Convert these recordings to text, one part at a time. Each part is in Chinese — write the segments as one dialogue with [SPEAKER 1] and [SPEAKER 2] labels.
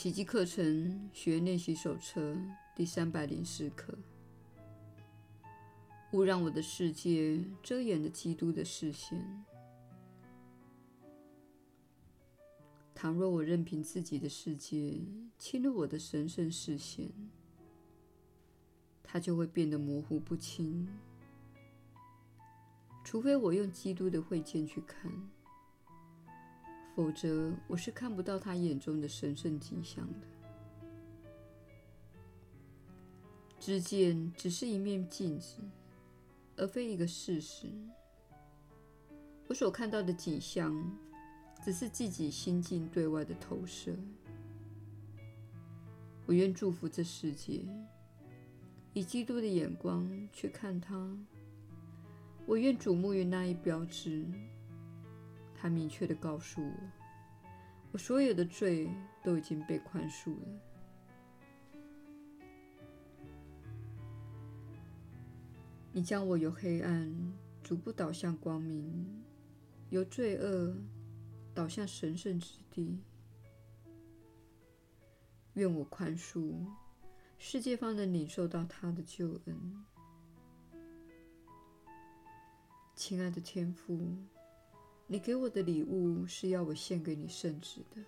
[SPEAKER 1] 奇迹课程学练习手册第三百零四课：勿让我的世界遮掩了基督的视线。倘若我任凭自己的世界侵入我的神圣视线，它就会变得模糊不清。除非我用基督的慧见去看。否则，我是看不到他眼中的神圣景象的。知见只是一面镜子，而非一个事实。我所看到的景象，只是自己心境对外的投射。我愿祝福这世界，以基督的眼光去看它。我愿瞩目于那一标志。他明确地告诉我，我所有的罪都已经被宽恕了。你将我由黑暗逐步导向光明，由罪恶导向神圣之地。愿我宽恕，世界方能领受到他的救恩。亲爱的天父。你给我的礼物是要我献给你圣子的，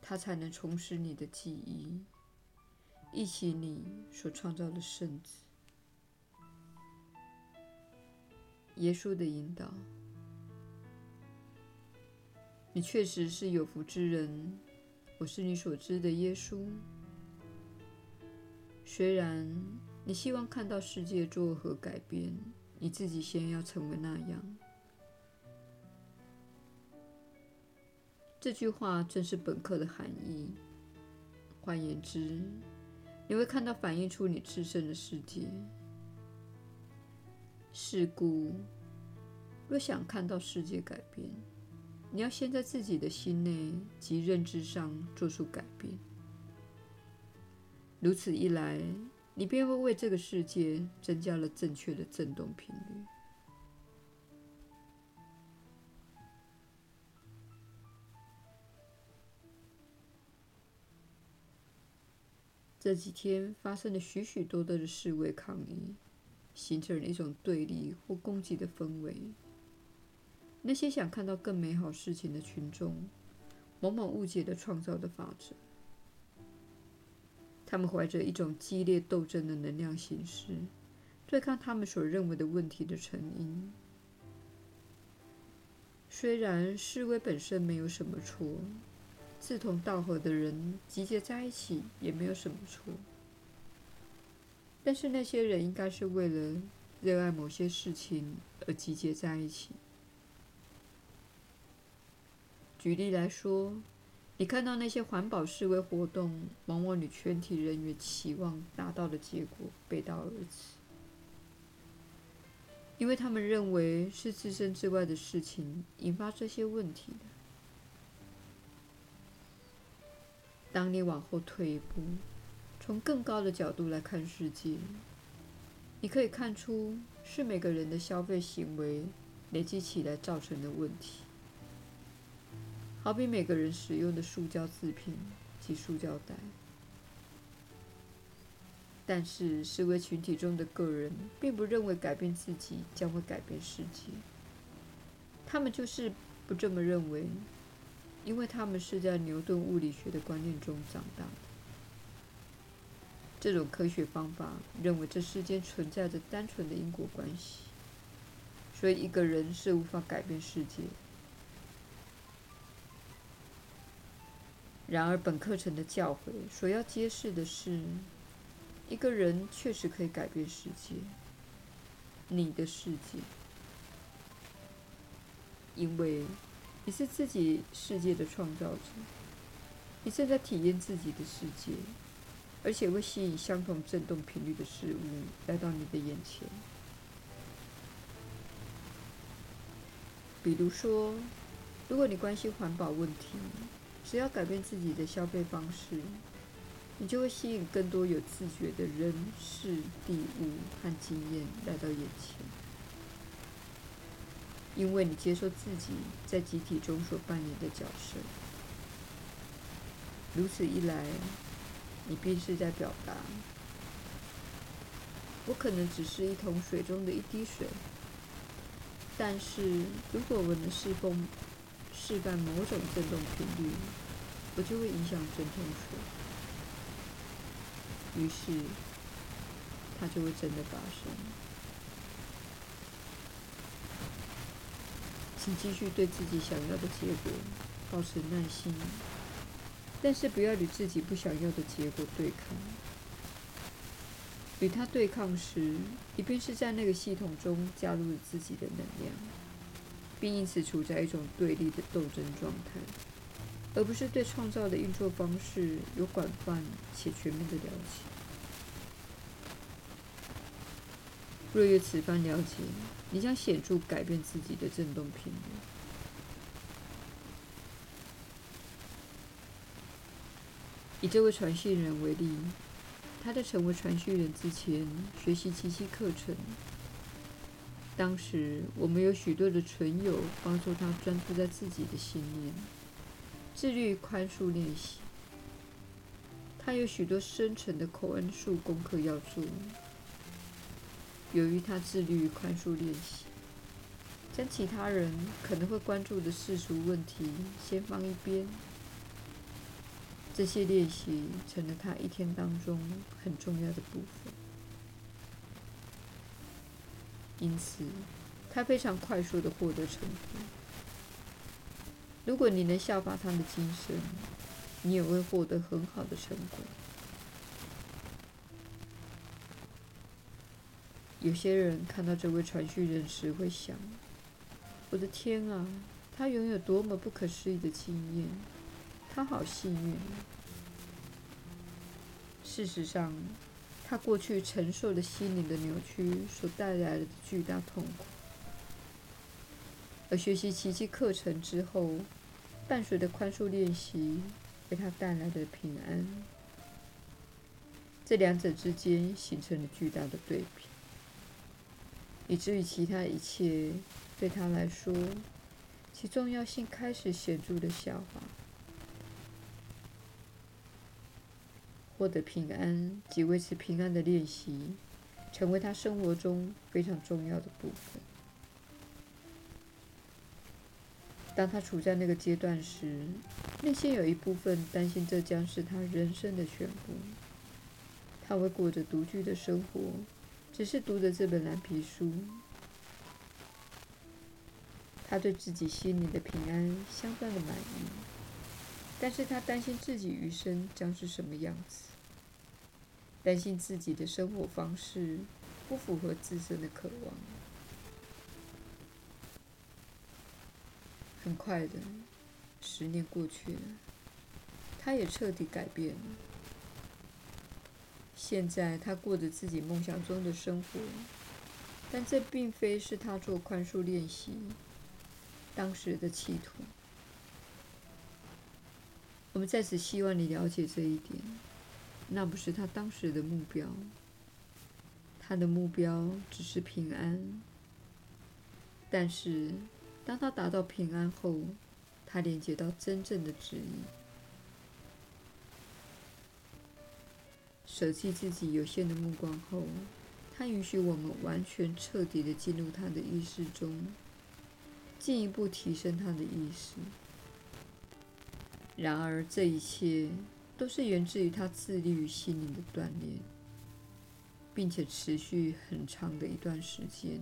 [SPEAKER 1] 它才能重拾你的记忆，忆起你所创造的圣子。耶稣的引导，你确实是有福之人。我是你所知的耶稣。虽然你希望看到世界作何改变，你自己先要成为那样。这句话正是本课的含义。换言之，你会看到反映出你自身的世界。是故，若想看到世界改变，你要先在自己的心内及认知上做出改变。如此一来，你便会为这个世界增加了正确的振动频率。这几天发生了许许多多的示威抗议，形成了一种对立或攻击的氛围。那些想看到更美好事情的群众，往往误解了创造的法则。他们怀着一种激烈斗争的能量形式，对抗他们所认为的问题的成因。虽然示威本身没有什么错。志同道合的人集结在一起也没有什么错，但是那些人应该是为了热爱某些事情而集结在一起。举例来说，你看到那些环保示威活动，往往与全体人员期望达到的结果背道而驰，因为他们认为是自身之外的事情引发这些问题的。当你往后退一步，从更高的角度来看世界，你可以看出是每个人的消费行为累积起来造成的问题。好比每个人使用的塑胶制品及塑胶袋，但是思维群体中的个人并不认为改变自己将会改变世界，他们就是不这么认为。因为他们是在牛顿物理学的观念中长大的，这种科学方法认为这世间存在着单纯的因果关系，所以一个人是无法改变世界。然而，本课程的教诲所要揭示的是，一个人确实可以改变世界，你的世界，因为。你是自己世界的创造者，你正在体验自己的世界，而且会吸引相同振动频率的事物来到你的眼前。比如说，如果你关心环保问题，只要改变自己的消费方式，你就会吸引更多有自觉的人、事、地、物和经验来到眼前。因为你接受自己在集体中所扮演的角色，如此一来，你便是在表达：我可能只是一桶水中的一滴水，但是如果我能释放释放某种振动频率，我就会影响整桶水。于是，它就会真的发生。请继续对自己想要的结果保持耐心，但是不要与自己不想要的结果对抗。与它对抗时，你便是在那个系统中加入了自己的能量，并因此处在一种对立的斗争状态，而不是对创造的运作方式有广泛且全面的了解。若有此番了解，你将显著改变自己的振动频率。以这位传讯人为例。他在成为传讯人之前，学习奇迹课程。当时，我们有许多的存友帮助他专注在自己的信念，自律宽恕练习。他有许多深层的口恩术功课要做。由于他自律宽恕练习，将其他人可能会关注的世俗问题先放一边。这些练习成了他一天当中很重要的部分，因此他非常快速地获得成果。如果你能效法他的精神，你也会获得很好的成果。有些人看到这位传讯人时会想：“我的天啊，他拥有多么不可思议的经验！”他好幸运。事实上，他过去承受了心灵的扭曲所带来的巨大痛苦，而学习奇迹课程之后，伴随的宽恕练习为他带来的平安，这两者之间形成了巨大的对比，以至于其他一切对他来说，其重要性开始显著的下滑。获得平安及维持平安的练习，成为他生活中非常重要的部分。当他处在那个阶段时，内心有一部分担心这将是他人生的全部。他会过着独居的生活，只是读着这本蓝皮书。他对自己心里的平安相当的满意，但是他担心自己余生将是什么样子。担心自己的生活方式不符合自身的渴望。很快的，十年过去了，他也彻底改变了。现在他过着自己梦想中的生活，但这并非是他做宽恕练习当时的企图。我们在此希望你了解这一点。那不是他当时的目标，他的目标只是平安。但是，当他达到平安后，他连接到真正的指引，舍弃自己有限的目光后，他允许我们完全彻底的进入他的意识中，进一步提升他的意识。然而，这一切。都是源自于他自律与心灵的锻炼，并且持续很长的一段时间。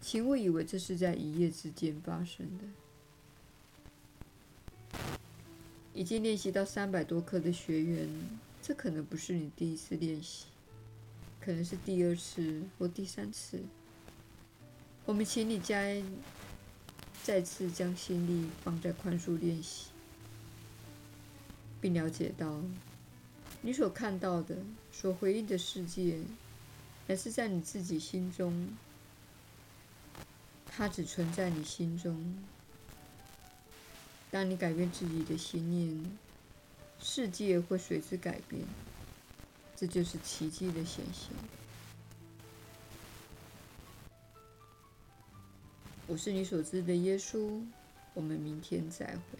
[SPEAKER 1] 请勿以为这是在一夜之间发生的。已经练习到三百多课的学员，这可能不是你第一次练习，可能是第二次或第三次。我们请你再再次将心力放在宽恕练习。并了解到，你所看到的、所回应的世界，乃是在你自己心中，它只存在你心中。当你改变自己的心念，世界会随之改变。这就是奇迹的显现。我是你所知的耶稣。我们明天再会。